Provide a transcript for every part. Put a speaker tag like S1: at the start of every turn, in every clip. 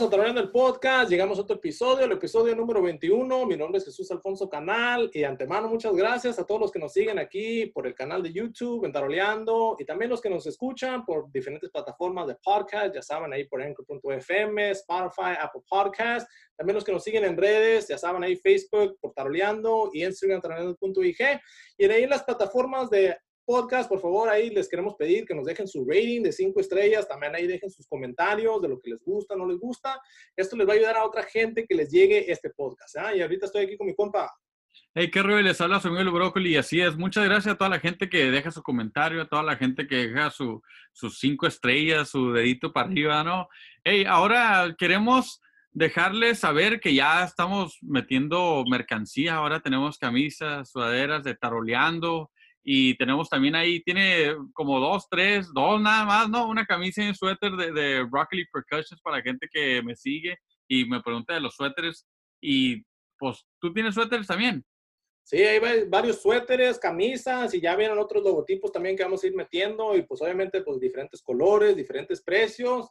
S1: bienvenidos a Taroleando el Podcast. Llegamos a otro episodio, el episodio número 21. Mi nombre es Jesús Alfonso Canal y antemano muchas gracias a todos los que nos siguen aquí por el canal de YouTube en Taroleando y también los que nos escuchan por diferentes plataformas de podcast, ya saben, ahí por Anchor.fm, Spotify, Apple Podcast. También los que nos siguen en redes, ya saben, ahí Facebook por Taroleando y Instagram taroleando.ig. Y de ahí las plataformas de podcast, por favor, ahí les queremos pedir que nos dejen su rating de cinco estrellas, también ahí dejen sus comentarios de lo que les gusta, no les gusta. Esto les va a ayudar a otra gente que les llegue este podcast. ¿ah? Y ahorita estoy aquí con mi compa.
S2: Hey, qué rollo, les habla su el Brócoli y así es. Muchas gracias a toda la gente que deja su comentario, a toda la gente que deja su, sus cinco estrellas, su dedito para arriba, ¿no? Hey, ahora queremos dejarles saber que ya estamos metiendo mercancía, ahora tenemos camisas, sudaderas de taroleando, y tenemos también ahí, tiene como dos, tres, dos nada más, ¿no? Una camisa y un suéter de, de Broccoli Percussions para gente que me sigue y me pregunta de los suéteres. Y pues, ¿tú tienes suéteres también?
S1: Sí, hay varios suéteres, camisas y ya vienen otros logotipos también que vamos a ir metiendo y pues obviamente pues diferentes colores, diferentes precios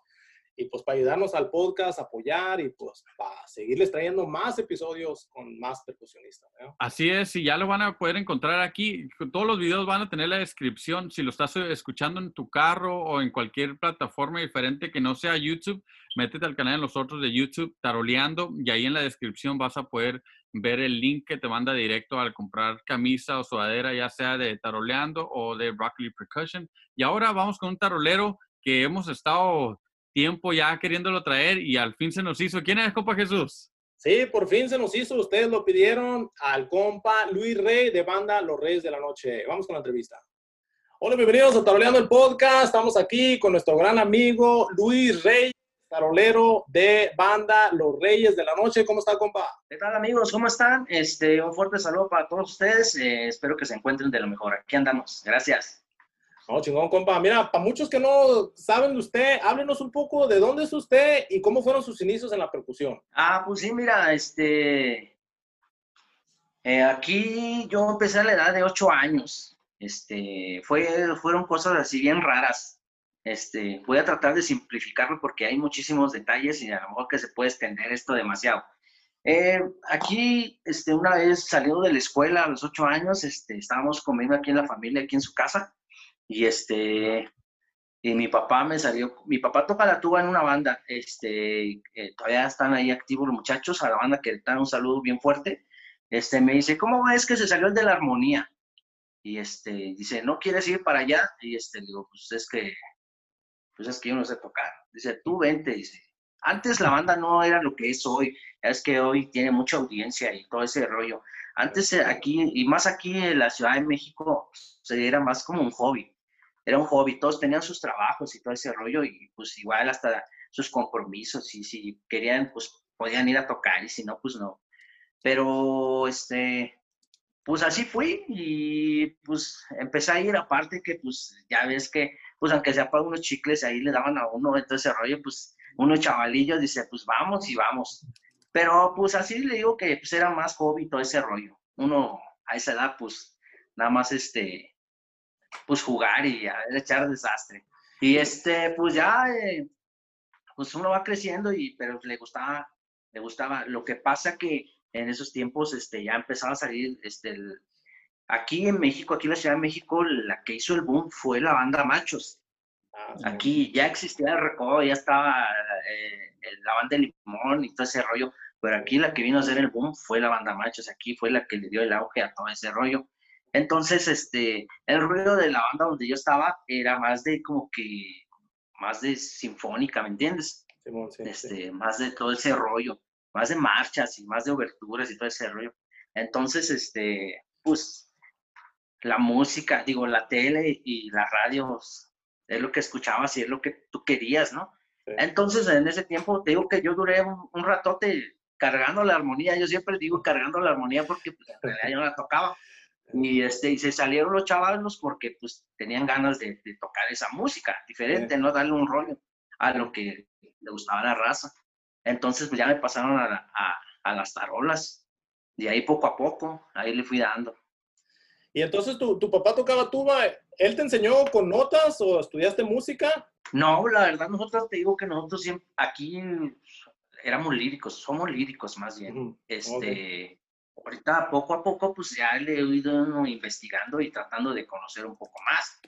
S1: y pues para ayudarnos al podcast, apoyar y pues para seguirles trayendo más episodios con más percusionistas.
S2: Así es, y ya lo van a poder encontrar aquí. Todos los videos van a tener la descripción. Si lo estás escuchando en tu carro o en cualquier plataforma diferente que no sea YouTube, métete al canal de nosotros de YouTube, Taroleando, y ahí en la descripción vas a poder ver el link que te manda directo al comprar camisa o sudadera, ya sea de Taroleando o de Broccoli Percussion. Y ahora vamos con un tarolero que hemos estado tiempo ya queriéndolo traer y al fin se nos hizo. ¿Quién es compa Jesús?
S1: Sí, por fin se nos hizo. Ustedes lo pidieron al compa Luis Rey de banda Los Reyes de la Noche. Vamos con la entrevista. Hola, bienvenidos a Taroleando el Podcast. Estamos aquí con nuestro gran amigo Luis Rey, tarolero de banda Los Reyes de la Noche. ¿Cómo está, compa?
S3: ¿Qué tal, amigos? ¿Cómo están? Este, un fuerte saludo para todos ustedes. Eh, espero que se encuentren de lo mejor. Aquí andamos. Gracias.
S1: No, chingón, compa. Mira, para muchos que no saben de usted, háblenos un poco de dónde es usted y cómo fueron sus inicios en la percusión.
S3: Ah, pues sí, mira, este. Eh, aquí yo empecé a la edad de ocho años. Este, fue, fueron cosas así bien raras. Este, voy a tratar de simplificarlo porque hay muchísimos detalles y a lo mejor que se puede extender esto demasiado. Eh, aquí, este, una vez saliendo de la escuela a los ocho años, este, estábamos comiendo aquí en la familia, aquí en su casa, y este, y mi papá me salió, mi papá toca la tuba en una banda, este, eh, todavía están ahí activos los muchachos, a la banda que dan un saludo bien fuerte, este, me dice, ¿cómo ves que se salió el de la armonía? Y este, dice, ¿no quieres ir para allá? Y este, digo, pues es que, pues es que yo no sé tocar. Dice, tú vente, dice. Antes la banda no era lo que es hoy, es que hoy tiene mucha audiencia y todo ese rollo. Antes eh, aquí, y más aquí en la Ciudad de México, se era más como un hobby era un hobby, todos tenían sus trabajos y todo ese rollo y pues igual hasta sus compromisos y si querían pues podían ir a tocar y si no pues no. Pero este, pues así fui y pues empecé a ir aparte que pues ya ves que pues aunque sea para unos chicles ahí le daban a uno todo ese rollo pues uno chavalillo dice pues vamos y vamos. Pero pues así le digo que pues era más hobby todo ese rollo. Uno a esa edad pues nada más este pues jugar y a echar desastre. Y este, pues ya, eh, pues uno va creciendo y, pero le gustaba, le gustaba. Lo que pasa que en esos tiempos, este, ya empezaba a salir, este, aquí en México, aquí en la Ciudad de México, la que hizo el boom fue la banda Machos. Ah, aquí ya existía el recodo, ya estaba eh, la banda de Limón y todo ese rollo, pero aquí la que vino a hacer el boom fue la banda Machos, aquí fue la que le dio el auge a todo ese rollo. Entonces, este, el ruido de la banda donde yo estaba era más de como que, más de sinfónica, ¿me entiendes? este, Más de todo ese rollo, más de marchas y más de oberturas y todo ese rollo. Entonces, este, pues, la música, digo, la tele y las radios es lo que escuchabas y es lo que tú querías, ¿no? Entonces, en ese tiempo, te digo que yo duré un, un, ratote cargando la armonía. Yo siempre digo cargando la armonía porque pues, en realidad yo no la tocaba. Y, este, y se salieron los chavalos porque pues tenían ganas de, tocar esa música diferente, ¿no? Darle un rollo a lo que le gustaba la raza. Entonces pues ya me pasaron a, a, las tarolas. Y ahí poco a poco, ahí le fui dando.
S1: Y entonces tu, tu papá tocaba tuba, ¿él te enseñó con notas o estudiaste música?
S3: No, la verdad nosotros te digo que nosotros siempre, aquí éramos líricos, somos líricos más bien. Este, ahorita poco a poco, pues ya le he ido investigando y tratando de conocer un poco más,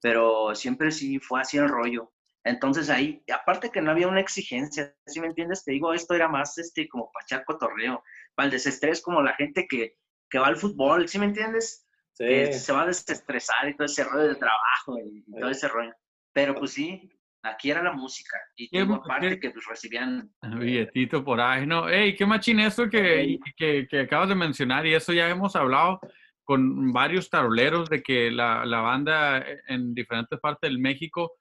S3: pero siempre sí fue así el rollo. Entonces ahí, aparte que no había una exigencia, si me entiendes? Te digo, esto era más este como para echar cotorreo, para el desestrés, como la gente que, que va al fútbol, ¿sí me entiendes?
S1: Sí.
S3: que se va a desestresar y todo ese rollo de trabajo y, todo
S1: Sí.
S3: ese rollo. Pero pues sí, aquí era la música. Y
S2: ¿Qué-
S3: digo, aparte que pues recibían,
S2: Billetito por ahí, ¿no? Ey, qué machín eso que, que, que acabas de mencionar y eso ya hemos hablado con varios taroleros de que la, la banda en diferentes partes del México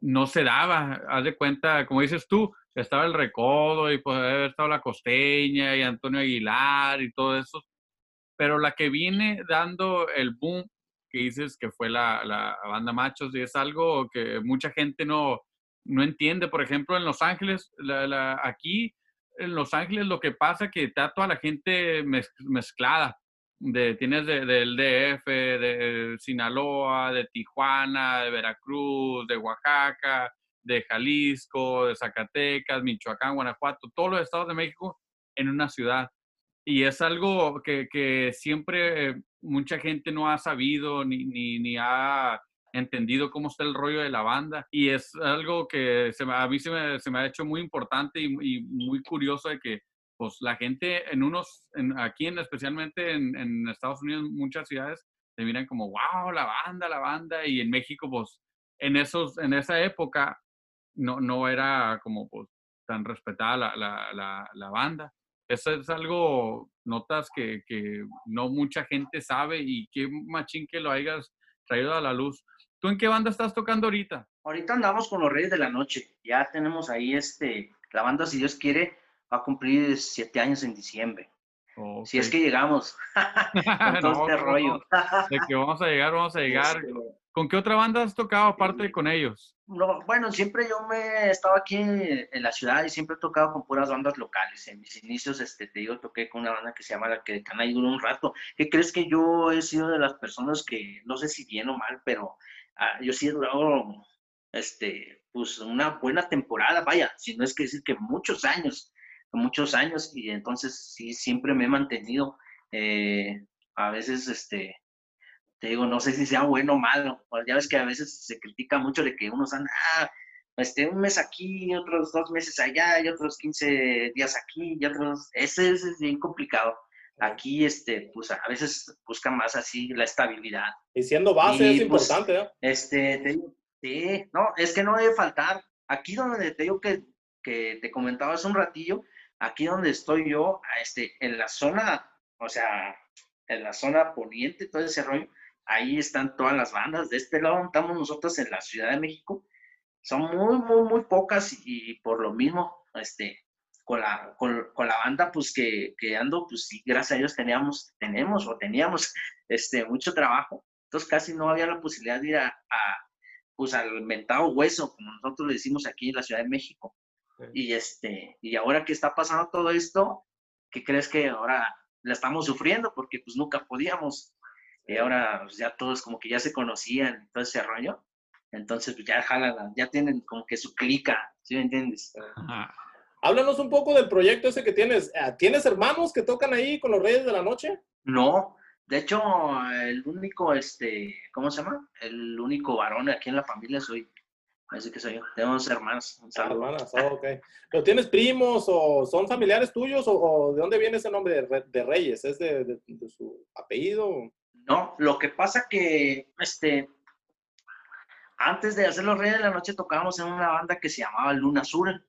S2: no se daba. Haz de cuenta, como dices tú, estaba el Recodo y pues haber estado la Costeña y Antonio Aguilar y todo eso. Pero la que viene dando el boom que dices que fue la, la banda Machos y es algo que mucha gente no, no entiende. Por ejemplo, en Los Ángeles, la- la- aquí en Los Ángeles lo que pasa que está toda la gente mez- mezclada. De, tienes de- del DF, de Sinaloa, de Tijuana, de Veracruz, de Oaxaca, de Jalisco, de Zacatecas, Michoacán, Guanajuato, todos los estados de México en una ciudad. Y es algo que, que siempre mucha gente no ha sabido ni, ni, ha entendido cómo está el rollo de la banda. Y es algo que se a mí se me, se me ha hecho muy importante y, muy curioso de que pues, la gente en unos, en- aquí en, especialmente en, en Estados Unidos, muchas ciudades, se miran como, wow, la banda, la banda. Y en México, pues, en, esos, en esa época no, no era como pues, tan respetada la, la, la banda. Eso es algo, notas que, que no mucha gente sabe y qué machín que lo hayas traído a la luz. ¿Tú en qué banda estás tocando ahorita?
S3: ahorita andamos con los Reyes de la Noche. Ya tenemos ahí este, la banda, si Dios quiere, va a cumplir siete años en diciembre. Si es que llegamos con todo
S2: No,
S3: este rollo.
S2: no, De que vamos a llegar, vamos a llegar.
S3: Este,
S2: ¿Con qué otra banda has tocado aparte de con ellos?
S3: No, bueno, siempre yo me he estado aquí en, la ciudad y siempre he tocado con puras bandas locales. En mis inicios, este, te digo, toqué con una banda que se llama La que Cana y duró un rato. ¿Qué crees que yo he sido de las personas que, no sé si bien o mal, pero ah, yo sí he durado, este, pues una buena temporada, vaya, si no es que decir que muchos años, muchos años, y entonces sí, siempre me he mantenido. eh, a veces, este, te digo, no sé si sea bueno o malo. Pues ya ves que a veces se critica mucho de que unos andan, ah, este, un mes aquí, otros dos meses allá, y otros 15 días aquí, y otros, ese, ese es bien complicado. Aquí, este, pues a veces buscan más así la estabilidad.
S1: Y siendo base
S3: Y,
S1: es
S3: pues,
S1: importante, ¿eh?
S3: Este, te digo, sí, no, es que no debe faltar. Aquí donde te digo que, que te comentaba hace un ratillo, aquí donde estoy yo, este, en la zona, o sea, en la zona poniente, todo ese rollo, ahí están todas las bandas. De este lado estamos nosotros en la Ciudad de México. Son muy, muy, muy pocas y, por lo mismo, este, con la, con, con la banda, pues que, que ando, pues sí, gracias a Dios teníamos, tenemos o teníamos este, mucho trabajo. Entonces casi no había la posibilidad de ir a, a, pues al mentado hueso, como nosotros le decimos aquí en la Ciudad de México.
S1: Sí.
S3: Y este, y ahora que está pasando todo esto, ¿qué crees que ahora la estamos sufriendo? Porque pues nunca podíamos. Y ahora pues, ya todos como que ya se conocían, todo ese rollo. Entonces pues ya jalan, ya tienen como que su clica, ¿sí me entiendes?
S2: Ajá.
S1: Háblanos un poco del proyecto ese que tienes. Ah, ¿Tienes hermanos que tocan ahí con los Reyes de la Noche?
S3: No, de hecho, el único, este, ¿cómo se llama? El único varón aquí en la familia soy. Así que soy yo. Tenemos. Un
S1: Ah,
S3: saludo.
S1: hermanas, oh, ok. ¿Pero tienes primos o son familiares tuyos o, o de dónde viene ese nombre de, de Reyes? ¿Es de, de- de su apellido?
S3: No, lo que pasa que, este, antes de hacer los Reyes de la Noche tocábamos en una banda que se llamaba Luna Azul,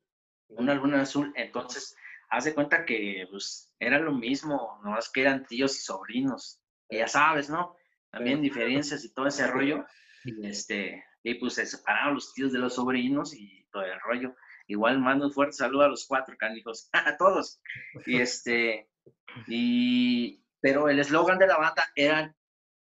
S3: una Luna Azul. Entonces, haz de cuenta que, pues, era lo mismo, nomás que eran tíos y sobrinos. Y ya sabes, ¿no? También diferencias y todo ese rollo. Y, este, y pues se separaron los tíos de los sobrinos y todo el rollo. Igual mando un fuerte saludo a los cuatro canijos, a todos. Y este, y, pero el eslogan de la banda era,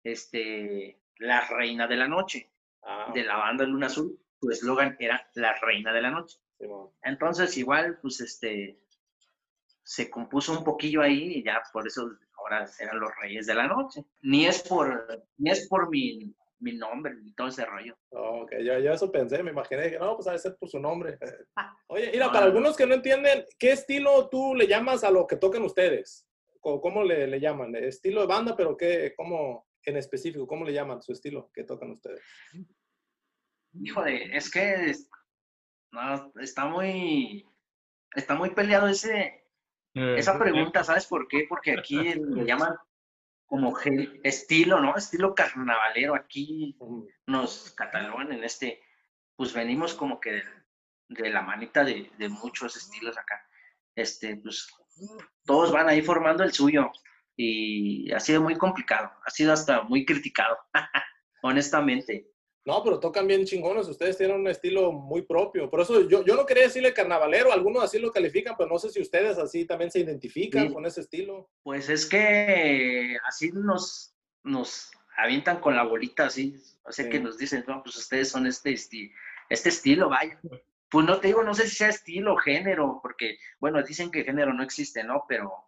S3: este, la reina de la noche,
S1: Ah,
S3: de la banda Luna Azul, su eslogan era la reina de la noche.
S1: Simón.
S3: Entonces, igual, pues, este, se compuso un poquillo ahí y ya por eso ahora eran los reyes de la noche. Ni es por, ni es por mi, mi nombre y todo ese rollo.
S1: Ok, yo, yo eso pensé, me imaginé que no, pues debe ser por su nombre. Oye, mira, para algunos que no entienden, ¿qué estilo tú le llamas a lo que tocan ustedes? ¿Cómo, cómo le, le, llaman? ¿Estilo de banda, pero qué, cómo en específico, cómo le llaman su estilo que tocan ustedes?
S3: Híjole, es que no, está muy, está muy peleado ese, eh, esa pregunta, ¿sabes por qué? Porque aquí le llaman como estilo, ¿no? Estilo carnavalero. Aquí nos catalogan en este, pues venimos como que de, la manita de, de, muchos estilos acá. Este, pues todos van ahí formando el suyo y ha sido muy complicado, ha sido hasta muy criticado, honestamente.
S1: No, pero tocan bien chingones, ustedes tienen un estilo muy propio. Por eso yo, yo no quería decirle carnavalero, algunos así lo califican, pero no sé si ustedes así también se identifican con ese estilo.
S3: Pues es que así nos, nos avientan con la bolita, así. O sea que nos dicen, no, pues ustedes son este, este, este estilo, vaya. Pues no te digo, no sé si sea estilo o género, porque, bueno, dicen que género no existe, ¿no? Pero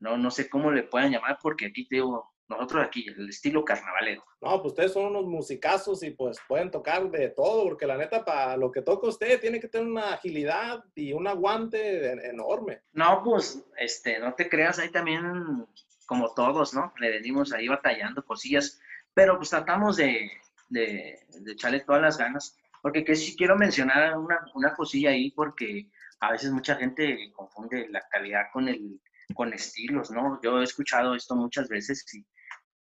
S3: no, no sé cómo le puedan llamar, porque aquí te digo, nosotros aquí, el estilo carnavalero.
S1: No, pues ustedes son unos musicazos y pues pueden tocar de todo, porque la neta, para lo que toca usted, tiene que tener una agilidad y un aguante enorme.
S3: No, pues, este, no te creas, ahí también, como todos, ¿no? Le venimos ahí batallando cosillas, pero pues tratamos de, de, de echarle todas las ganas, porque que sí quiero mencionar una, una cosilla ahí, porque a veces mucha gente confunde la calidad con el con estilos, ¿no? Yo he escuchado esto muchas veces y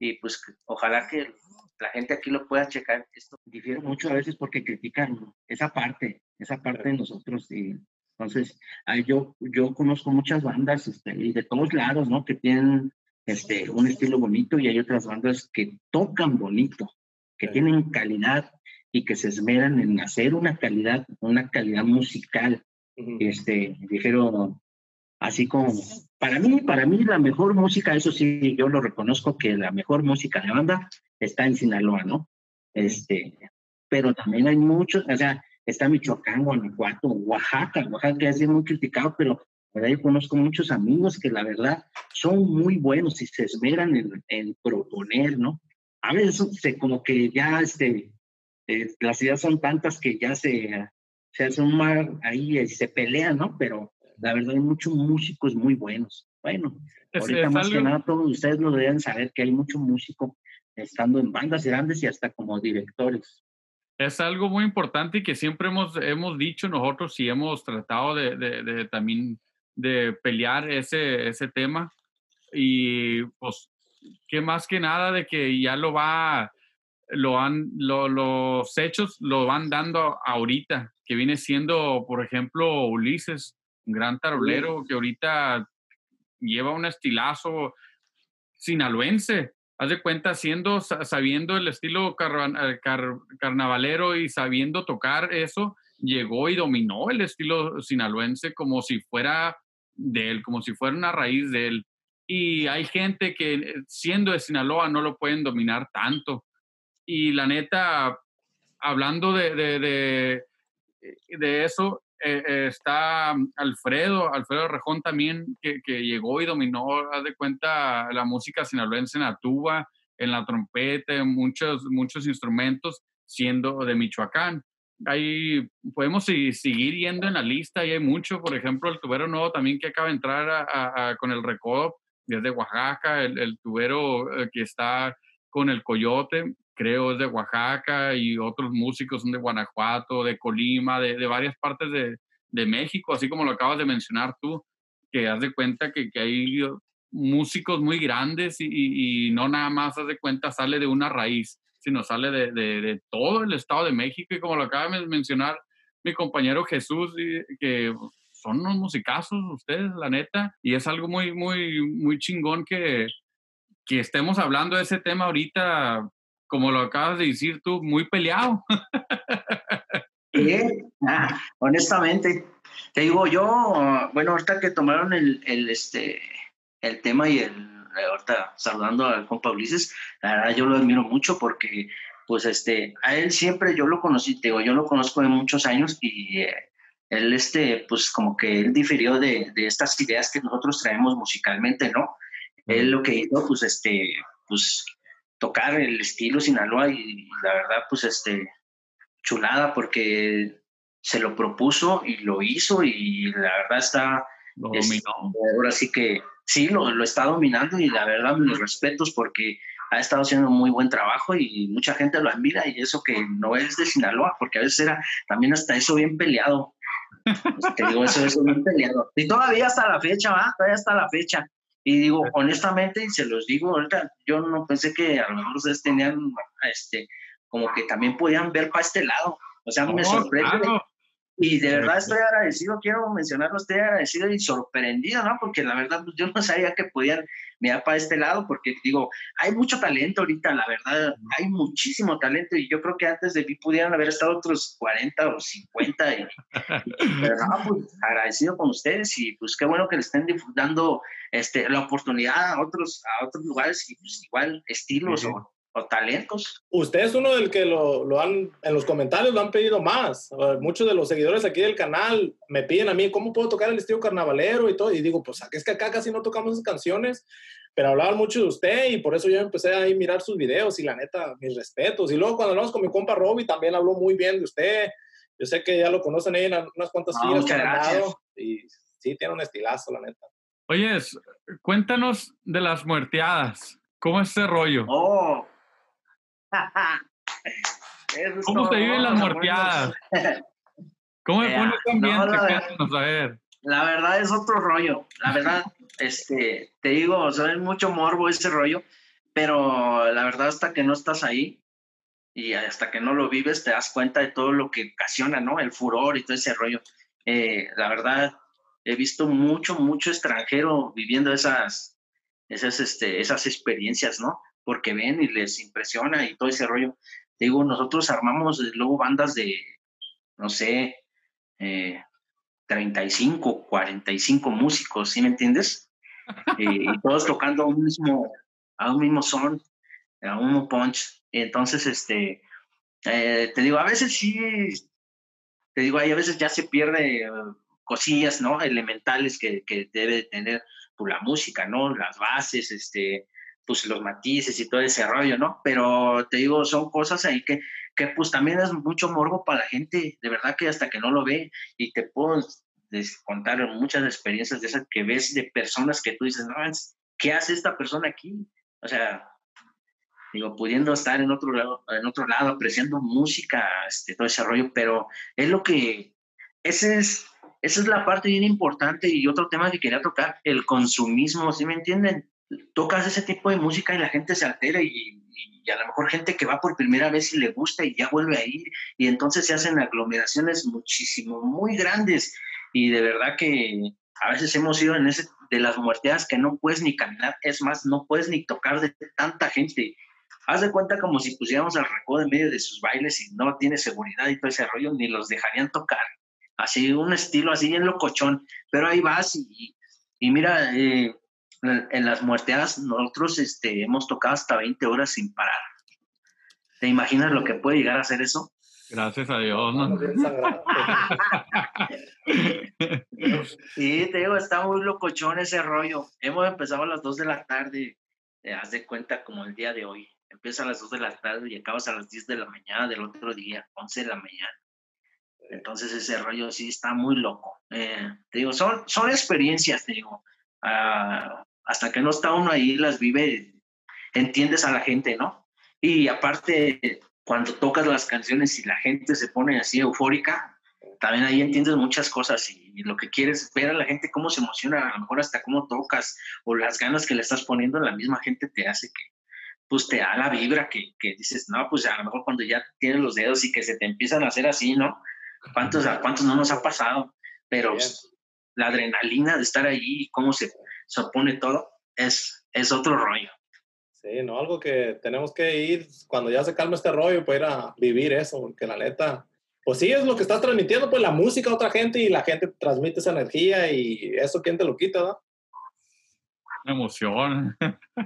S3: y pues ojalá que la gente aquí lo pueda checar. Esto difiere mucho a veces porque critican esa parte, esa parte de nosotros. Y entonces, yo, yo conozco muchas bandas este, y de todos lados, ¿no? Que tienen este, un estilo bonito y hay otras bandas que tocan bonito, que tienen calidad y que se esmeran en hacer una calidad, una calidad musical. Este, dijeron, así como para mí, para mí la mejor música, eso sí, yo lo reconozco que la mejor música de banda está en Sinaloa, ¿no? Este, pero también hay muchos, o sea, está Michoacán, Guanajuato, Oaxaca, Oaxaca es muy criticado, pero por ahí conozco muchos amigos que la verdad son muy buenos y se esmeran en, proponer, ¿no? A veces se, como que ya este, eh, las ideas son tantas que ya se, se hace un mar ahí y se pelean, ¿no? Pero la verdad hay muchos músicos muy buenos. Bueno, ahorita más que nada todos ustedes lo deben saber que hay mucho músico estando en bandas grandes y hasta como directores.
S2: Es algo muy importante y que siempre hemos, hemos dicho nosotros y hemos tratado de, de, también de pelear ese, ese tema. Y pues, que más que nada de que ya lo va, lo han, los hechos lo van dando ahorita, que viene siendo, por ejemplo, Ulises un gran tarolero que ahorita lleva un estilazo sinaloense. Haz de cuenta, siendo, sabiendo el estilo eh, carnavalero y sabiendo tocar eso, llegó y dominó el estilo sinaloense como si fuera de él, como si fuera una raíz de él. Y hay gente que eh, siendo de Sinaloa no lo pueden dominar tanto. Y la neta, hablando de, de, de, de eso, eh, está Alfredo, Alfredo Rejón también, que, llegó y dominó, haz de cuenta, la música sinaloense en la tuba, en la trompeta, en muchos, muchos instrumentos, siendo de Michoacán. Ahí podemos seguir yendo en la lista y hay mucho, por ejemplo, el tubero nuevo también que acaba de entrar con el recodo desde Oaxaca, el, el tubero eh, que está con el coyote, creo es de Oaxaca y otros músicos son de Guanajuato, de Colima, de, de varias partes de, de, México, así como lo acabas de mencionar tú, que haz de cuenta que, que hay músicos muy grandes y, y, no nada más haz de cuenta sale de una raíz, sino sale de, de, todo el Estado de México y como lo acaba de mencionar mi compañero Jesús, que son unos musicazos ustedes, la neta, y es algo muy, muy, muy chingón que, que estemos hablando de ese tema ahorita como lo acabas de decir tú, muy peleado.
S3: Sí, ah, honestamente. Te digo, yo, bueno, ahorita que tomaron el, el, este, el tema y el, ahorita saludando al compa Ulises, la verdad yo lo admiro mucho porque, pues, este, a él siempre yo lo conocí, te digo, yo lo conozco de muchos años y eh, él, este, pues, como que él difirió de, de estas ideas que nosotros traemos musicalmente, ¿no? Él lo que hizo, pues, este, pues, tocar el estilo Sinaloa y, la verdad, pues, este, chulada porque se lo propuso y lo hizo y la verdad está... ahora sí que sí, lo, lo, está dominando y la verdad mis respetos porque ha estado haciendo muy buen trabajo y mucha gente lo admira y eso que no es de Sinaloa, porque a veces era también hasta eso bien peleado. Pues, te digo, eso, es bien peleado. Y todavía hasta la fecha, va, todavía hasta la fecha. Y digo, honestamente, y se los digo, ahorita yo no pensé que a lo mejor ustedes tenían, este, como que también podían ver para este lado. O sea, me sorprende. Y de verdad estoy agradecido, quiero mencionarlo, estoy agradecido y sorprendido, ¿no? Porque la verdad pues, yo no sabía que podían mirar para este lado, porque digo, hay mucho talento ahorita, la verdad, hay muchísimo talento y yo creo que antes de mí pudieran haber estado otros 40 o 50. Y, pero no, pues agradecido con ustedes y pues qué bueno que le estén dando este, la oportunidad a otros, a otros lugares y pues igual estilos o o talentos.
S1: Usted es uno del que lo, lo, han, en los comentarios lo han pedido más. Muchos de los seguidores aquí del canal me piden a mí cómo puedo tocar el estilo carnavalero y todo. Y digo, pues es que acá casi no tocamos esas canciones, pero hablaban mucho de usted y por eso yo empecé a mirar sus videos y la neta, mis respetos. Y luego cuando hablamos con mi compa Robbie también habló muy bien de usted. Yo sé que ya lo conocen ahí en unas cuantas
S3: giras que
S1: y sí, tiene un estilazo, la neta.
S2: Oye, cuéntanos de las muerteadas. ¿Cómo es ese rollo?
S3: Oh,
S2: ¿Cómo se viven las morteadas? ¿Cómo me pone también ambiente?
S3: La verdad es otro rollo. La verdad, este, te digo, o es mucho morbo ese rollo, pero la verdad hasta que no estás ahí y hasta que no lo vives te das cuenta de todo lo que ocasiona, ¿no? El furor y todo ese rollo. Eh, la verdad, he visto mucho, mucho extranjero viviendo esas, esas, este, esas experiencias, ¿no? Porque ven y les impresiona y todo ese rollo. Digo, nosotros armamos luego bandas de, no sé, 35, 45 músicos, ¿sí me entiendes? y todos tocando a un mismo, a un mismo son, a un mismo punch. Entonces, este, eh, te digo, a veces sí, te digo, hay a veces ya se pierde cosillas, ¿no? Elementales que, que debe tener pues, la música, ¿no? Las bases, este, pues los matices y todo ese rollo, ¿no? Pero te digo, son cosas ahí que, que pues también es mucho morbo para la gente, de verdad que hasta que no lo ve y te puedo contar muchas experiencias de esas que ves de personas que tú dices, no, ¿qué hace esta persona aquí? O sea, digo, pudiendo estar en otro lado, en otro lado apreciando música, este, todo ese rollo, pero es lo que, ese es, esa es la parte bien importante y otro tema que quería tocar, el consumismo, ¿sí me entienden? Tocas ese tipo de música y la gente se altera y, a lo mejor gente que va por primera vez y le gusta y ya vuelve a ir y entonces se hacen aglomeraciones muchísimo, muy grandes y de verdad que a veces hemos ido en ese de las muerteadas que no puedes ni caminar, es más, no puedes ni tocar de tanta gente. Haz de cuenta como si pusiéramos al recodo en medio de sus bailes y no tiene seguridad y todo ese rollo, ni los dejarían tocar. Así, un estilo así en locochón, pero ahí vas y, y mira, eh, en las muerteadas nosotros este, hemos tocado hasta 20 horas sin parar. ¿Te imaginas lo que puede llegar a ser eso?
S2: Gracias a Dios, ¿no?
S3: sí, te digo, está muy locochón ese rollo. Hemos empezado a las 2 de la tarde, te haz de cuenta como el día de hoy. Empieza a las 2 de la tarde y acabas a las 10 de la mañana del otro día, 11 de la mañana. Entonces ese rollo sí está muy loco. Eh, te digo, son, son experiencias, te digo. Ah, hasta que no está uno ahí, las vive, entiendes a la gente, ¿no? Y aparte, cuando tocas las canciones y la gente se pone así eufórica, también ahí entiendes muchas cosas y, lo que quieres ver a la gente cómo se emociona, a lo mejor hasta cómo tocas o las ganas que le estás poniendo, la misma gente te hace que, pues te da la vibra que, que dices, no, pues a lo mejor cuando ya tienes los dedos y que se te empiezan a hacer así, ¿no? ¿Cuántos, a cuántos no nos ha pasado? Pero la adrenalina de estar ahí, cómo se se opone todo, es, es otro rollo.
S1: Sí, no, algo que tenemos que ir, cuando ya se calma este rollo, pues ir a vivir eso, porque la neta, pues sí, es lo que estás transmitiendo, pues la música a otra gente y la gente transmite esa energía y eso, ¿quién te lo quita, no?
S2: Emoción.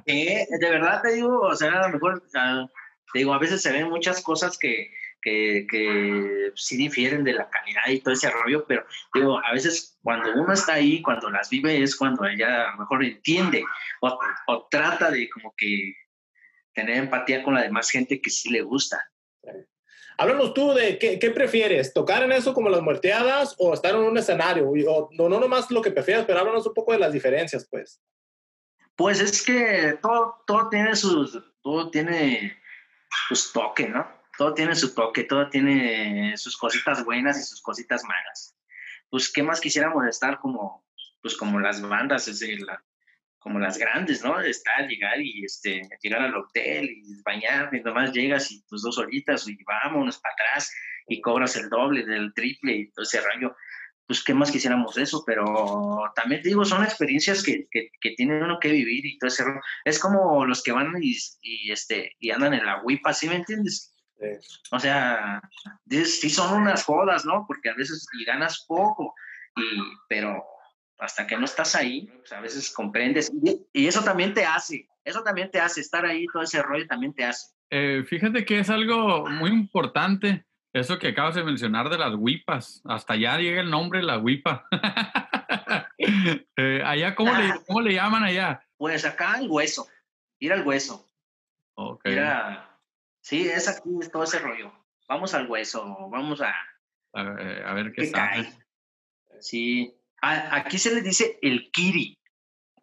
S3: Sí, de verdad te digo, o sea, a lo mejor, te digo, a veces se ven muchas cosas que, que, que, sí difieren de la calidad y todo ese rollo, pero digo, a veces cuando uno está ahí, cuando las vive, es cuando ella a lo mejor entiende o, o trata de como que tener empatía con la demás gente que sí le gusta.
S1: Háblanos tú de qué, qué, prefieres, tocar en eso como las muerteadas o estar en un escenario, o no, no nomás lo que prefieres, pero háblanos un poco de las diferencias, pues.
S3: Pues es que todo, todo tiene sus, todo tiene sus toque, ¿no? Todo tiene su toque, todo tiene sus cositas buenas y sus cositas malas. Pues, ¿qué más quisiéramos estar como, pues como las bandas, es decir, la, como las grandes, ¿no? Estar, llegar y este, llegar al hotel y bañar, y nomás llegas y pues dos horitas y vámonos para atrás y cobras el doble del triple y todo ese rollo. Pues, ¿qué más quisiéramos eso? Pero también digo, son experiencias que, que, que tiene uno que vivir y todo ese rollo. Es como los que van y, y este, y andan en la WIPA, ¿sí me entiendes? Sí. O sea, sí son unas jodas, ¿no? Porque a veces y ganas poco, y, pero hasta que no estás ahí, pues a veces comprendes. Y, eso también te hace, eso también te hace, estar ahí, todo ese rollo también te hace.
S2: Eh, fíjate que es algo muy importante, eso que acabas de mencionar de las huipas. Hasta allá llega el nombre, la huipa. eh, allá, ¿cómo, le, ¿cómo le llaman allá?
S3: Pues acá el hueso, ir al hueso.
S2: Ok.
S3: Ir a, sí, es aquí, es todo ese rollo. Vamos al hueso, vamos a...
S2: A, ver, a ver qué,
S3: ¿Qué cae. Sí, aquí se le dice el kiri.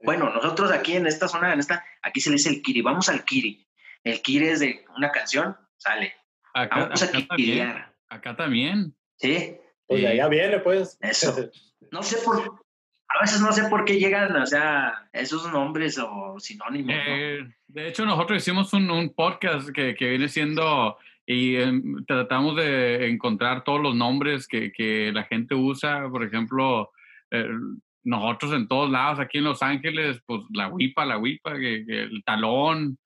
S3: Bueno, nosotros aquí en esta zona, en esta, aquí se le dice el kiri. Vamos al kiri. El kiri es de una canción, sale.
S2: Acá,
S3: Vamos a
S2: también. Acá también.
S3: Sí.
S1: Pues de allá viene, pues.
S3: Eso. No sé por, a veces no sé por qué llegan, o sea, esos nombres o sinónimos.
S2: Eh, de hecho, nosotros hicimos un, un podcast que, que, viene siendo y eh, tratamos de encontrar todos los nombres que, que la gente usa. Por ejemplo, eh, nosotros en todos lados, aquí en Los Ángeles, pues la huipa, la huipa, que, que el talón,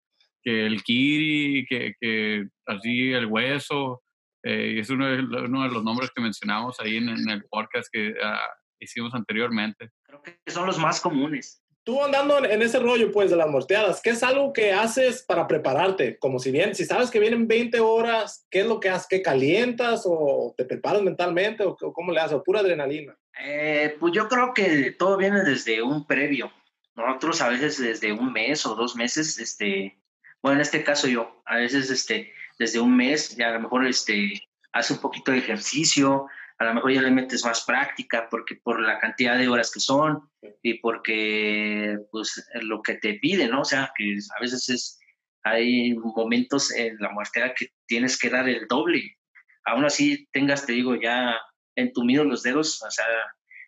S2: que el kiri, que, que así el hueso. Eh, es uno de, uno de, los nombres que mencionamos ahí en, en el podcast que uh, hicimos anteriormente.
S3: Creo que son los más comunes.
S1: Tú andando en ese rollo, pues, de las morteadas, ¿qué es algo que haces para prepararte? Como si bien, si sabes que vienen 20 horas, ¿qué es lo que haces? ¿Qué calientas o te preparas mentalmente o cómo le haces? ¿O pura adrenalina?
S3: Eh, pues yo creo que todo viene desde un previo. Nosotros a veces desde un mes o dos meses, este, bueno, en este caso yo, a veces este, desde un mes ya a lo mejor este, hace un poquito de ejercicio, a lo mejor ya le metes más práctica porque por la cantidad de horas que son y porque pues lo que te pide, ¿no? O sea, que a veces es, hay momentos en la muertera que tienes que dar el doble. Aún así tengas, te digo, ya entumidos los dedos, o sea,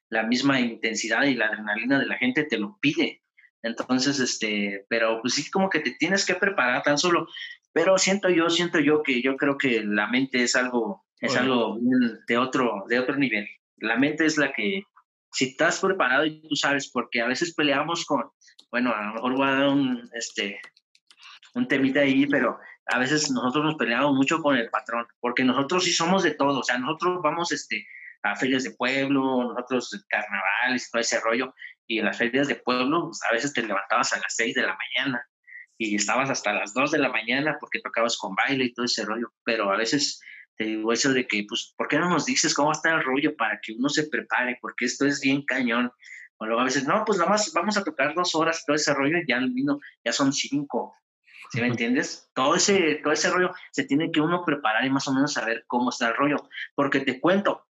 S3: la misma intensidad y la adrenalina de la gente te lo pide. Entonces, este, pero pues sí como que te tienes que preparar tan solo, pero siento yo, siento yo que yo creo que la mente es algo, es algo de otro, de otro nivel. La mente es la que, si estás preparado y tú sabes, porque a veces peleamos con, bueno, a lo mejor voy a dar un, este, un temita ahí, pero a veces nosotros nos peleamos mucho con el patrón, porque nosotros sí somos de todo, o sea, nosotros vamos, este, a ferias de pueblo, nosotros carnavales, todo ese rollo, y en las ferias de pueblo pues, a veces te levantabas a las 6 de la mañana y estabas hasta las 2 de la mañana porque tocabas con baile y todo ese rollo, pero a veces te digo eso de que, pues, ¿por qué no nos dices cómo está el rollo para que uno se prepare? Porque esto es bien cañón. O luego a veces, no, pues nada más vamos a tocar dos horas, todo ese rollo, y ya, vino, ya son cinco. ¿Sí me entiendes? Todo ese, todo ese rollo se tiene que uno preparar y más o menos saber cómo está el rollo. Porque te cuento,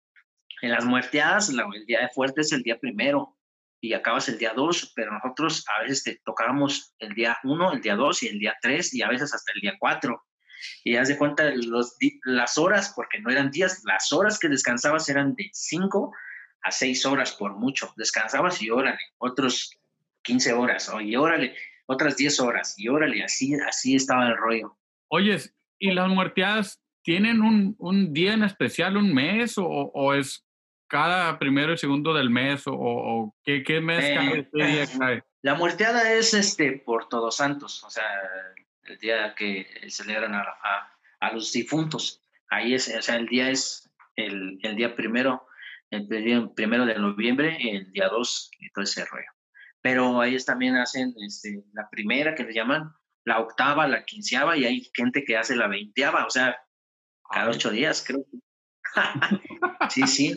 S3: en las muerteadas, la, el día de fuerte es el día primero y acabas el día 2, pero nosotros a veces te tocábamos el día 1, el día 2 y el día 3 y a veces hasta el día 4. Y haz de cuenta los, las horas, porque no eran días, las horas que descansabas eran de 5 a 6 horas por mucho. Descansabas y órale, otros 15 horas, y órale, otras 10 horas, y órale, así, así estaba el rollo.
S2: Oyes, ¿y las muerteadas tienen un, un día en especial, un mes, o, o es cada primero y segundo del mes o, o qué, qué, mes
S3: eh,
S2: día cae?
S3: La muerteada es este por Todos Santos, o sea, el día que celebran a, a, a los difuntos. Ahí es, o sea, el día es el, el día primero, el primero de noviembre, el día 2 y todo ese rollo. Pero ellos también hacen este, la primera que le llaman, la octava, la quinceava, y hay gente que hace la veinteava, o sea, cada ocho días, creo. sí, sí.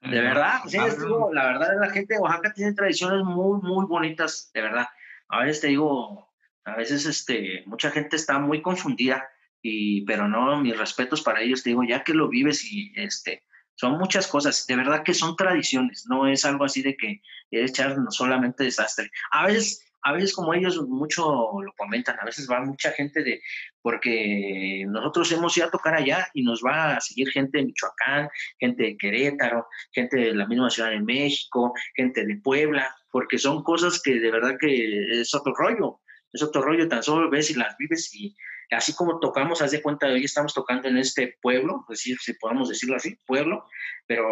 S3: De verdad, sí, digo, la verdad la gente de Oaxaca tiene tradiciones muy, muy bonitas, de verdad. A veces te digo, A veces este, mucha gente está muy confundida, y, pero no, mis respetos para ellos, te digo, ya que lo vives y este, son muchas cosas, de verdad que son tradiciones, no es algo así de que echar solamente desastre. A veces a veces como ellos mucho lo comentan, a veces va mucha gente de, porque nosotros hemos ido a tocar allá y nos va a seguir gente de Michoacán, gente de Querétaro, gente de la misma Ciudad de México, gente de Puebla, porque son cosas que de verdad que es otro rollo, es otro rollo, tan solo ves y las vives y así como tocamos, haz de cuenta, hoy estamos tocando en este pueblo, es decir, si podemos decirlo así, pueblo, pero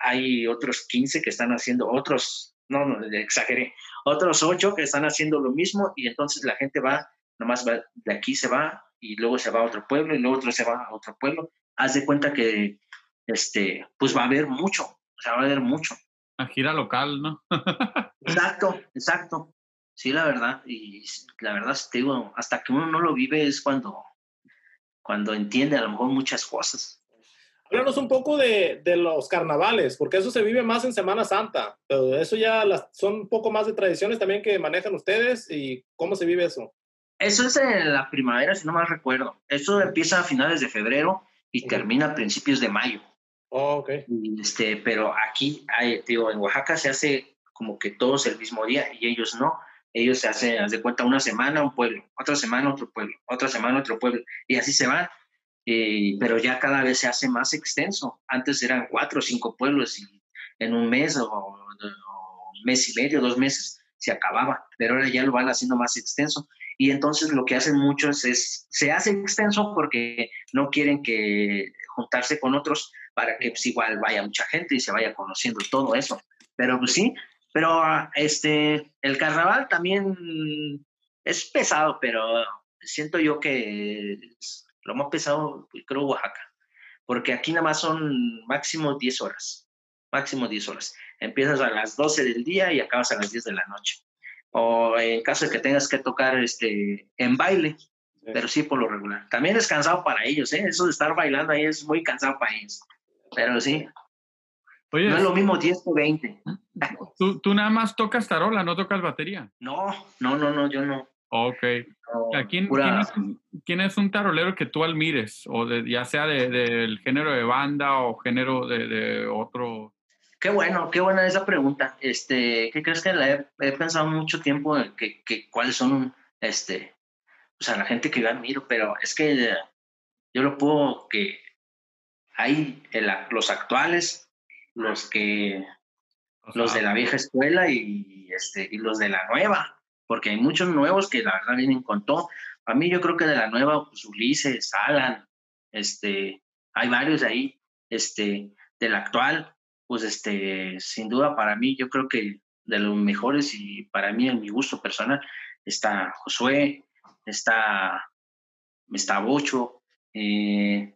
S3: hay otros 15 que están haciendo, otros no, no, exageré, otros ocho que están haciendo lo mismo y entonces la gente va, nomás va, de aquí se va y luego se va a otro pueblo y luego otro se va a otro pueblo. Haz de cuenta que, este, pues va a haber mucho, o sea, va a haber mucho.
S2: A gira local, ¿no?
S3: exacto, exacto. Sí, la verdad, y la verdad, te digo, hasta que uno no lo vive es cuando, cuando entiende a lo mejor muchas cosas.
S1: Háblanos un poco de, de, los carnavales, porque eso se vive más en Semana Santa, pero eso ya las, son un poco más de tradiciones también que manejan ustedes y cómo se vive eso.
S3: Eso es en la primavera, si no mal recuerdo. Eso empieza a finales de febrero y termina a principios de mayo.
S1: Oh, ok.
S3: Este, pero aquí, hay, digo, en Oaxaca se hace como que todos el mismo día y ellos no. Ellos se hacen, haz de cuenta, una semana un pueblo, otra semana otro pueblo, otra semana otro pueblo, y así se van eh, pero ya cada vez se hace más extenso. Antes eran cuatro o cinco pueblos y en un mes o, un mes y medio, dos meses se acababa, pero ahora ya lo van haciendo más extenso. Y entonces lo que hacen muchos es, se hace extenso porque no quieren que juntarse con otros para que pues, igual vaya mucha gente y se vaya conociendo todo eso. Pero pues sí, pero este, el carnaval también es pesado, pero siento yo que lo más pesado, creo, Oaxaca, porque aquí nada más son máximo 10 horas, máximo 10 horas. Empiezas a las 12 del día y acabas a las 10 de la noche. O en caso de que tengas que tocar este, en baile, pero sí por lo regular. También es cansado para ellos, ¿eh? Eso de estar bailando ahí es muy cansado para ellos. Pero sí. Oye, no es lo mismo 10 o 20.
S2: ¿tú, tú nada más tocas tarola, no tocas batería.
S3: No, no, no, no, yo no.
S2: Ok. quién, es, un tarolero que tú admires? O de, ya sea del de, género de banda o género de, otro.
S3: Qué bueno, qué buena esa pregunta. Este, ¿Qué crees que la he, pensado mucho tiempo en que, cuáles son, este, o sea, la gente que yo admiro, pero es que yo lo puedo que hay los actuales, los que, los de la vieja escuela y, este, y los de la nueva porque hay muchos nuevos que la verdad vienen con todo. A mí yo creo que de la nueva, pues Ulises, Alan, este, hay varios ahí, este, del actual, pues este, sin duda para mí, yo creo que de los mejores y para mí en mi gusto personal está Josué, está, está Bocho, eh,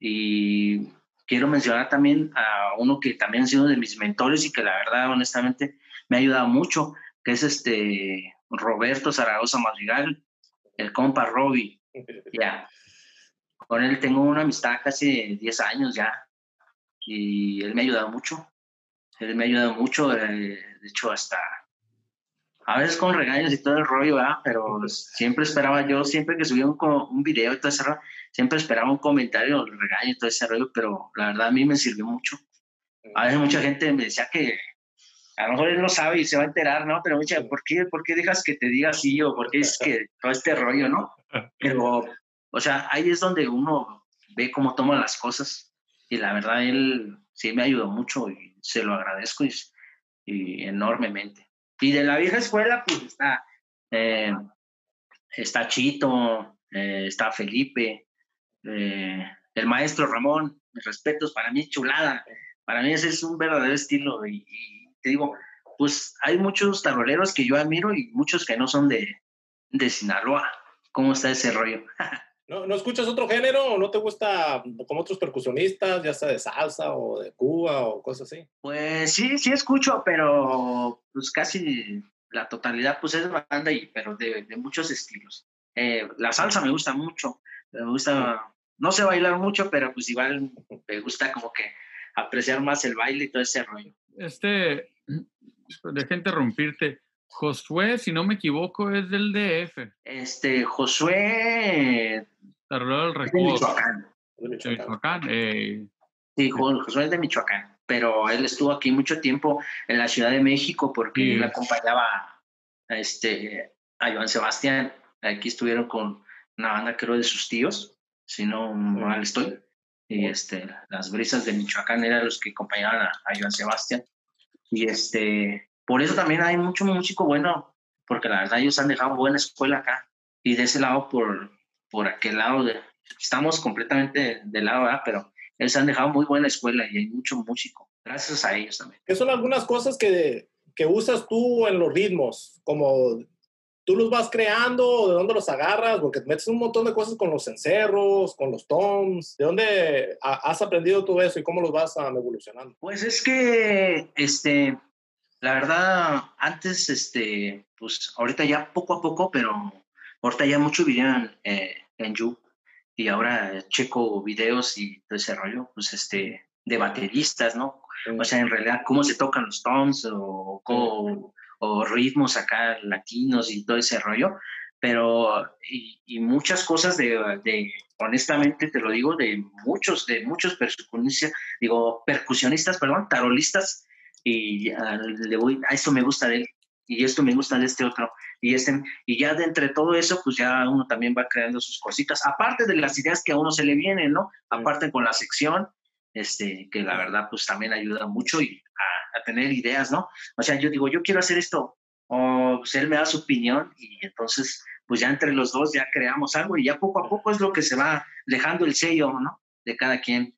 S3: y quiero mencionar también a uno que también ha sido de mis mentores y que la verdad, honestamente, me ha ayudado mucho, que es este Roberto Zaragoza Madrigal, el compa Robbie. Ya. Con él tengo una amistad casi de 10 años ya. Y él me ha ayudado mucho. Él me ha ayudado mucho. Eh, de hecho, hasta a veces con regaños y todo el rollo, ¿verdad? Pero siempre esperaba yo, siempre que subía un, un video y todo ese rollo, siempre esperaba un comentario, un regaño y todo ese rollo, pero la verdad a mí me sirvió mucho. A veces mucha gente me decía que a lo mejor él no sabe y se va a enterar, ¿no? Pero mucha, ¿por qué, ¿por qué dejas que te diga así o por qué es que todo este rollo, ¿no? Pero, o sea, ahí es donde uno ve cómo toma las cosas y la verdad él sí me ayudó mucho y se lo agradezco y, enormemente. Y de la vieja escuela, pues está, eh, está Chito, eh, está Felipe, eh, el maestro Ramón, mis respetos, para mí chulada, para mí ese es un verdadero estilo y te digo, pues hay muchos taroleros que yo admiro y muchos que no son de, de Sinaloa. ¿Cómo está ese rollo?
S1: ¿No, ¿No escuchas otro género o no te gusta como otros percusionistas, ya sea de salsa o de Cuba o cosas así?
S3: Pues sí, sí escucho, pero pues casi la totalidad pues es banda, y, pero de, de muchos estilos. Eh, la salsa me gusta mucho, me gusta, no sé bailar mucho, pero pues igual me gusta como que apreciar más el baile y todo ese rollo
S2: este, deja interrumpirte. Josué, si no me equivoco, es del DF.
S3: Este, Josué. Es de. Michoacán.
S1: De
S2: de
S1: Michoacán.
S2: Eh,
S3: Sí, Jo- Josué es de Michoacán, pero él estuvo aquí mucho tiempo en la Ciudad de México porque
S2: Sí.
S3: él acompañaba a, este, a Joan Sebastián. Aquí estuvieron con una banda, creo, de sus tíos, si no mal estoy. Y este, las brisas de Michoacán eran los que acompañaban a, a Joan Sebastián. Y este, por eso también hay mucho músico bueno, porque la verdad ellos han dejado buena escuela acá. Y de ese lado, por, por aquel lado, de, estamos completamente del lado, ¿verdad? Pero ellos han dejado muy buena escuela y hay mucho músico. Gracias a ellos también.
S1: ¿Qué son algunas cosas que, que usas tú en los ritmos? Como tú los vas creando, de dónde los agarras, porque te metes un montón de cosas con los encerros, con los toms. ¿De dónde ha- has aprendido todo eso y cómo los vas evolucionando?
S3: Pues es que, este, la verdad, antes, este, pues ahorita ya poco a poco, pero ahorita ya mucho video en, eh, en y ahora checo videos y todo ese rollo, pues este, de bateristas, ¿no? O sea, en realidad, cómo se tocan los toms o, o ritmos acá latinos y todo ese rollo, pero y, y muchas cosas de, de, honestamente te lo digo, de muchos, de muchos percusionistas, digo, percusionistas, perdón, tarolistas, y ah, le voy, a esto me gusta de él, y esto me gusta de este otro, y este, y ya de entre todo eso, pues ya uno también va creando sus cositas, aparte de las ideas que a uno se le vienen, ¿no? Aparte con la sección, este, que la verdad, pues también ayuda mucho y a, a tener ideas, ¿no? O sea, yo digo, yo quiero hacer esto, o pues él me da su opinión, y entonces, pues ya entre los dos ya creamos algo, y ya poco a poco es lo que se va dejando el sello, ¿no? De cada quien.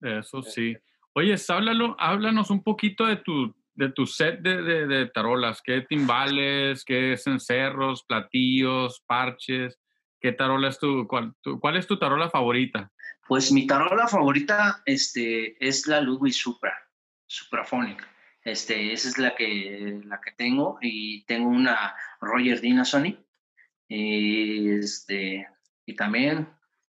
S2: Eso sí. Oye, háblalo, háblanos un poquito de tu, de tu set de, de, tarolas. ¿Qué timbales, qué cencerros, platillos, parches? ¿Qué tarola es cuál, es tu tarola favorita?
S3: Pues mi tarola favorita este, es la Ludwig Supra, Supraphonic. Este, esa es la que, la que tengo y tengo una Roger Dinasony y, este, y también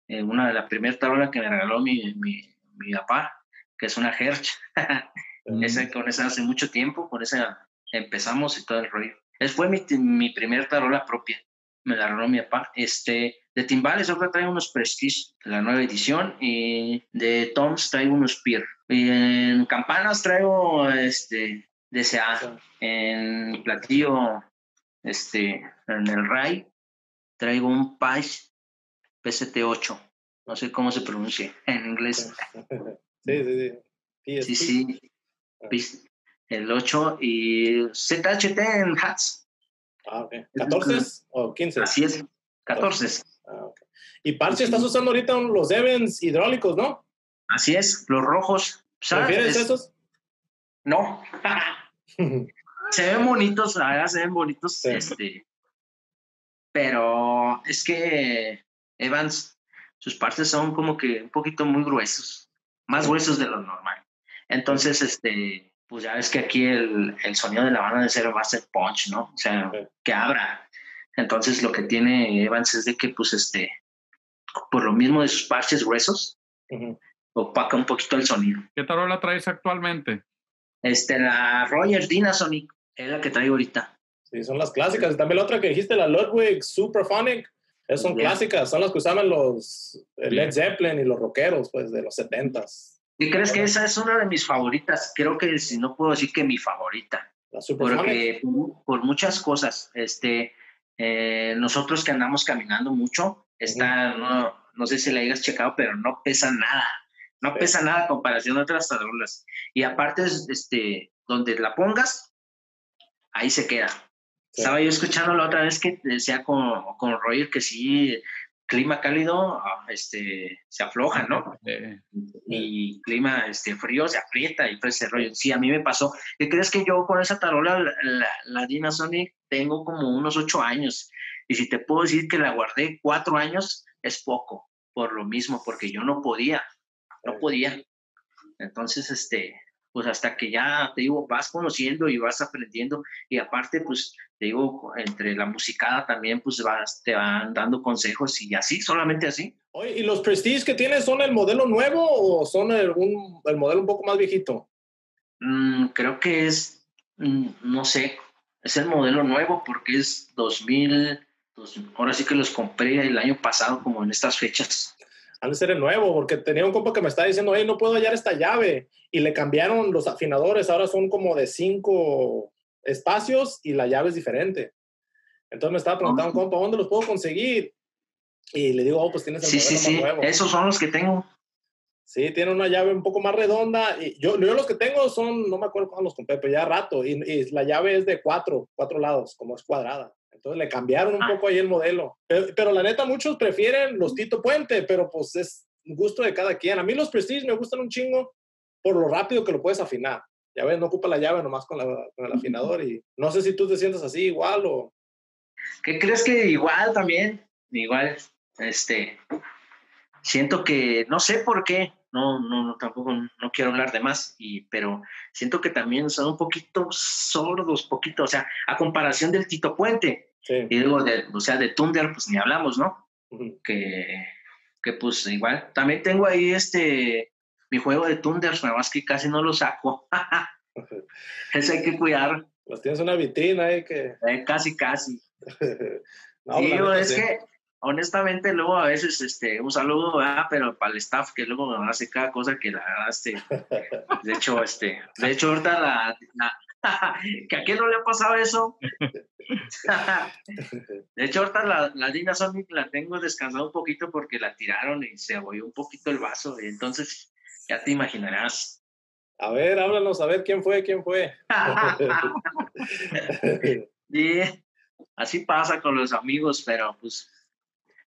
S3: eh, una de las primeras tarolas que me regaló mi, mi papá, que es una Hertz. esa, con esa hace mucho tiempo, con esa empezamos y todo el rollo. Esa fue mi, mi primer tarola propia, me la regaló mi papá. Este, de timbales que traigo unos Prestige, la nueva edición, y de Toms traigo unos Peer. Y en campanas traigo este, DCA. En platillo, este, en el RAI, traigo un Page PST8. No sé cómo se pronuncia en inglés.
S1: Sí, sí, sí.
S3: Sí, sí. Pis- El 8 y ZHT en hats.
S1: Ah, ok. ¿14 o 15?
S3: Así es. 14.
S1: Ah, ok. Y parche, estás usando ahorita los Evans hidráulicos, ¿no?
S3: Así es. Los rojos.
S1: ¿Prefieres
S3: Es-
S1: esos?
S3: No. se ven bonitos, la verdad, se ven bonitos.
S1: Sí.
S3: Este, pero es que Evans, sus partes son como que un poquito muy gruesos, más gruesos de lo normal. Entonces, este, pues ya ves que aquí el, el sonido de la banda de cero va a ser punch, ¿no? O sea,
S1: Sí.
S3: que abra. Entonces, lo que tiene Evans es de que, pues, este, por lo mismo de sus parches gruesos, opaca un poquito el sonido.
S2: ¿Qué tarola traes actualmente?
S3: Este, la Roger Dynasonic es la que traigo ahorita.
S1: Sí, son las clásicas. También la otra que dijiste, la Ludwig Superphonic, esas son
S3: Ya.
S1: clásicas, son las que usaban los. Led Zeppelin y los rockeros, pues, de los 70s.
S3: ¿Y crees que esa es una de mis favoritas? Creo que si no puedo decir que mi favorita,
S1: La
S3: porque por, por muchas cosas, este, eh, nosotros que andamos caminando mucho, está, no, no sé si la hayas checado, pero no pesa nada, no
S1: Sí.
S3: pesa nada a comparación de otras tarolas. Y aparte, es, este, donde la pongas, ahí se queda.
S1: Sí.
S3: Estaba yo escuchando la otra vez que decía con, con Roger que sí, clima cálido, ah, este, se afloja, ¿no? Y clima este, frío se aprieta y todo ese rollo. Sí, a mí me pasó. ¿Qué crees que yo con esa tarola, la, la, la Dynasonic, tengo como unos ocho años? Y si te puedo decir que la guardé cuatro años, es poco, por lo mismo, porque yo no podía, no podía. Entonces, este, pues hasta que ya, te digo, vas conociendo y vas aprendiendo, y aparte, pues, te digo, entre la musicada también, pues vas, te van dando consejos y así, solamente así.
S1: Oye, ¿y los Prestige que tienes son el modelo nuevo o son el, un- el modelo un poco más viejito?
S3: Mm, creo que es, mm, no sé, es el modelo nuevo porque es 2000, ahora sí que los compré el año pasado como en estas fechas.
S1: Han de ser el nuevo, porque tenía un compa que me estaba diciendo, hey, no puedo hallar esta llave. Y le cambiaron los afinadores, ahora son como de cinco espacios y la llave es diferente. Entonces me estaba preguntando,
S3: Ah.
S1: compa, ¿dónde los puedo conseguir? Y le digo, oh, pues tienes el
S3: Sí, sí,
S1: más
S3: sí,
S1: nuevo.
S3: esos son los que tengo.
S1: Sí, tiene una llave un poco más redonda. Y yo, yo los que tengo son, no me acuerdo cuándo los compré, pero ya rato. Y, y la llave es de cuatro, cuatro lados, como es cuadrada. Entonces le cambiaron un
S3: Ah.
S1: poco ahí el modelo. Pero, pero la neta, muchos prefieren los Tito Puente, pero pues es gusto de cada quien. A mí los Prestige me gustan un chingo por lo rápido que lo puedes afinar. Ya ves, no ocupa la llave nomás con, la, con el afinador. Y no sé si tú te sientes así igual o...
S3: ¿Qué crees que igual también? Igual, este, siento que, no sé por qué, no, no, no, tampoco, no quiero hablar de más, y, pero siento que también son un poquito sordos, poquito, o sea, a comparación del Tito Puente,
S1: Sí.
S3: y luego, de, o sea, de Thunder, pues ni hablamos, ¿no? Que, que pues igual, también tengo ahí este, mi juego de Thunder, nada más que casi no lo saco, ese hay que cuidar,
S1: Pues tienes una vitrina ahí que...
S3: eh, casi, casi.
S1: No,
S3: Sí, digo, es
S1: sí.
S3: que honestamente luego a veces este un saludo ¿verdad? pero para el staff que luego hace cada cosa que la verdad este de hecho este de hecho ahorita la, la- que a quién no le ha pasado eso de hecho ahorita la, la Dina Sonic la tengo descansada un poquito porque la tiraron y se abolló un poquito el vaso y entonces ya te imaginarás.
S1: A ver, háblanos, a ver quién fue, quién fue.
S3: y así pasa con los amigos pero pues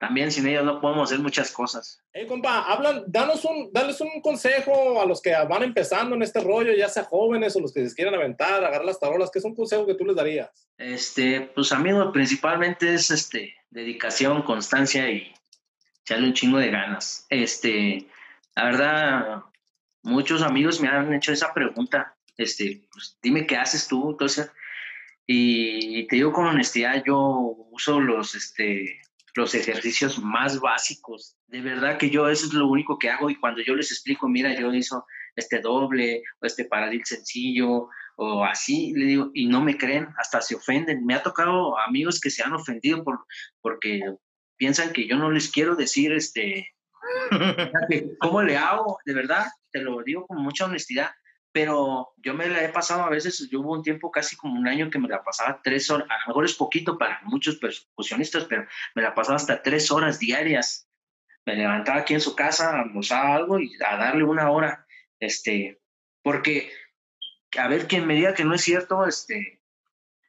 S3: también sin ellos no podemos hacer muchas cosas
S1: Hey, compa, hablan, danos un, dales un consejo a los que van empezando en este rollo, ya sea jóvenes o los que se quieren aventar, agarrar las tarolas, ¿qué es un consejo que tú les darías?
S3: Este, pues amigo, principalmente es este, dedicación, constancia y echarle un chingo de ganas. Este, la verdad, muchos amigos me han hecho esa pregunta. Este, pues dime qué haces tú, entonces, y te digo con honestidad, yo uso los, este, los ejercicios más básicos. De verdad que yo eso es lo único que hago y cuando yo les explico, mira, yo hizo este doble o este paradil sencillo o así, le digo, y no me creen, hasta se ofenden. Me ha tocado amigos que se han ofendido por, porque piensan que yo no les quiero decir, este, ¿cómo le hago? De verdad, te lo digo con mucha honestidad, pero yo me la he pasado a veces, yo hubo un tiempo casi como un año que me la pasaba tres horas, a lo mejor es poquito para muchos percusionistas, pero me la pasaba hasta tres horas diarias. Me levantaba aquí en su casa, almorzaba algo y a darle una hora, este, porque, a ver, quien me diga que no es cierto, este,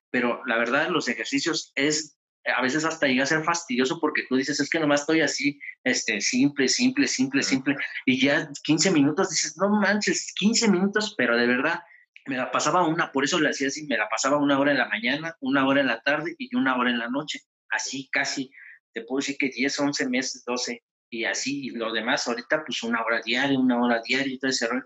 S3: pero la verdad los ejercicios es a veces hasta llega a ser fastidioso porque tú dices, es que nomás estoy así, este, simple, simple, simple, simple, y ya 15 minutos dices, no manches, 15 minutos, pero de verdad, me la pasaba una, por eso le hacía así, me la pasaba una hora en la mañana, una hora en la tarde y una hora en la noche, así casi, te puedo decir que 10, 11 meses, 12, y así, y lo demás, ahorita pues una hora diaria, una hora diaria y todo ese rollo.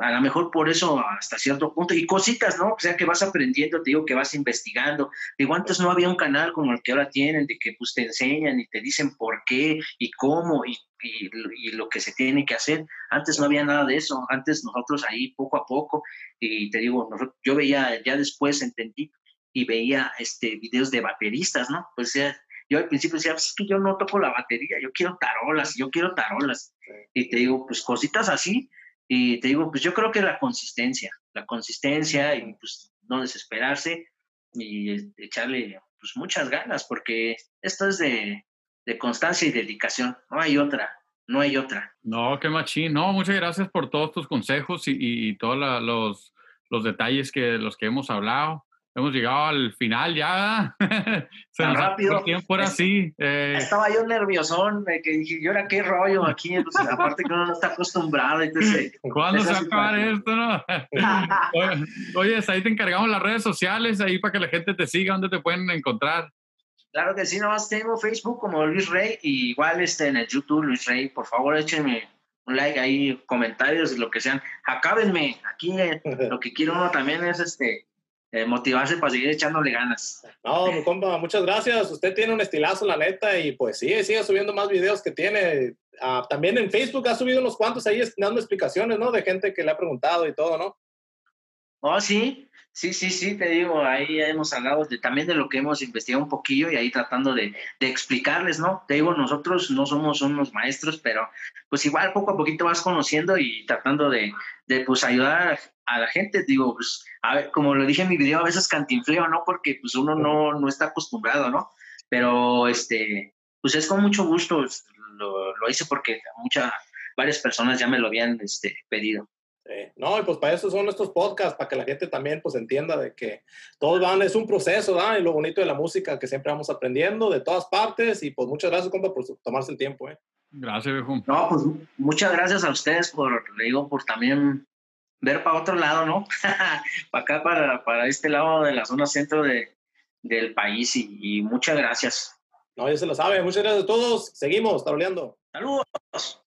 S3: A lo mejor por eso hasta cierto punto, y cositas, ¿no? O sea, que vas aprendiendo, te digo que vas investigando. Digo, antes no había un canal como el que ahora tienen, de que pues te enseñan y te dicen por qué y cómo y, y, y lo que se tiene que hacer. Antes no había nada de eso, antes nosotros ahí poco a poco, y te digo, nosotros, yo veía, ya después entendí y veía este, videos de bateristas, ¿no? Pues ya, yo al principio decía, pues es que yo no toco la batería, yo quiero tarolas, yo quiero tarolas. Y te digo, pues cositas así, y te digo, pues yo creo que la consistencia, la consistencia y pues no desesperarse y eh, echarle pues muchas ganas, porque esto es de, de constancia y dedicación, no hay otra, no hay otra.
S2: No, qué machín. No, muchas gracias por todos tus consejos y, y, y todos los, los detalles que los que hemos hablado. Hemos llegado al final ya. Se
S3: Tan
S2: nos
S3: rápido.
S2: tiempo era así. eh,
S3: Estaba yo nerviosón, de que dije, ¿y ahora qué rollo aquí? Pues, aparte que uno no está acostumbrado, entonces...
S2: ¿Cuándo se va a acabar esto, no? Oye, Oye, ahí te encargamos las redes sociales, ahí para que la gente te siga, ¿dónde te pueden encontrar?
S3: Claro que sí, nomás tengo Facebook como Luis Rey y igual este, en el YouTube Luis Rey. Por favor, échenme un like ahí, comentarios, lo que sean. Acábenme. Aquí eh, lo que quiero uno también es este eh, motivarse para seguir echándole ganas.
S1: No, mi compa, muchas gracias. Usted tiene un estilazo, la neta, y pues sí, sigue subiendo más videos que tiene. Ah, también en Facebook ha subido unos cuantos ahí dando explicaciones, ¿no? De gente que le ha preguntado y todo, ¿no?
S3: Oh, sí, sí, sí, sí, te digo, ahí hemos hablado de, también de lo que hemos investigado un poquillo y ahí tratando de, de, explicarles, ¿no? Te digo, nosotros no somos unos maestros, pero pues igual poco a poquito vas conociendo y tratando de, de pues ayudar a la gente, digo, pues, a ver, como lo dije en mi video, a veces cantinfleo, ¿no? Porque pues uno no, no está acostumbrado, ¿no? Pero, este, pues es con mucho gusto, lo, lo hice porque muchas, varias personas ya me lo habían este, pedido.
S1: No, y pues para eso son estos podcasts, para que la gente también pues entienda de que todos van, es un proceso, ¿verdad? Y lo bonito de la música que siempre vamos aprendiendo de todas partes y pues muchas gracias, compa, por tomarse el tiempo, ¿eh?
S2: Gracias, viejo.
S3: No, pues muchas gracias a ustedes por, le digo, por también ver para otro lado, ¿no? para acá, para, para este lado de la zona centro de, del país y, y, muchas gracias.
S1: No, ya se lo sabe. Muchas gracias a todos. Seguimos taroleando.
S3: Saludos.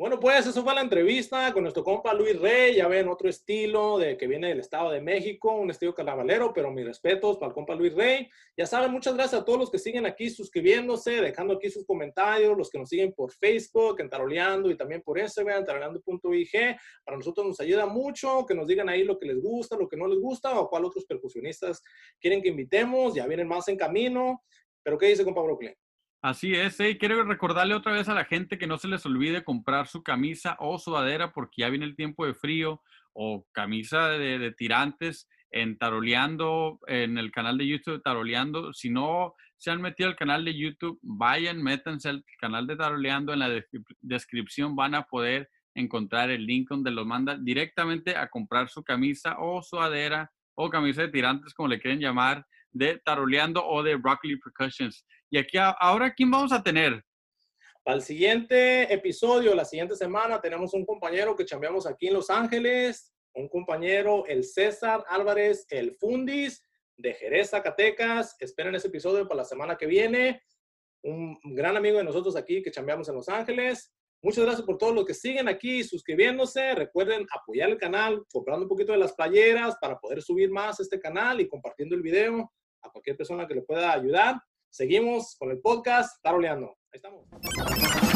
S1: Bueno, pues eso fue la entrevista con nuestro compa Luis Rey. Ya ven, otro estilo de que viene del Estado de México, un estilo carnavalero, pero mis respetos para el compa Luis Rey. Ya saben, muchas gracias a todos los que siguen aquí suscribiéndose, dejando aquí sus comentarios, los que nos siguen por Facebook, en Taroleando y también por Instagram, taroleando.ig. Para nosotros nos ayuda mucho que nos digan ahí lo que les gusta, lo que no les gusta o cuál otros percusionistas quieren que invitemos. Ya vienen más en camino. Pero, ¿qué dice compa Brooklyn?
S2: Así es, y quiero recordarle otra vez a la gente que no se les olvide comprar su camisa o sudadera porque ya viene el tiempo de frío o camisa de, de tirantes en Taroleando, en el canal de YouTube Taroleando. Si no se han metido al canal de YouTube, vayan, métanse al canal de Taroleando. En la de descripción van a poder encontrar el link donde los manda directamente a comprar su camisa o sudadera o camisa de tirantes, como le quieren llamar, de Taroleando o de Broccoli Percussions. Y aquí ahora, ¿quién vamos a tener?
S1: Para el siguiente episodio, la siguiente semana, tenemos un compañero que chambeamos aquí en Los Ángeles, un compañero, el César Álvarez, el Fundis, de Jerez, Zacatecas. Esperen ese episodio para la semana que viene. Un gran amigo de nosotros aquí que chambeamos en Los Ángeles. Muchas gracias por todos los que siguen aquí suscribiéndose. Recuerden apoyar el canal, comprando un poquito de las playeras para poder subir más este canal y compartiendo el video a cualquier persona que le pueda ayudar. Seguimos con el podcast Taroleando. Ahí estamos.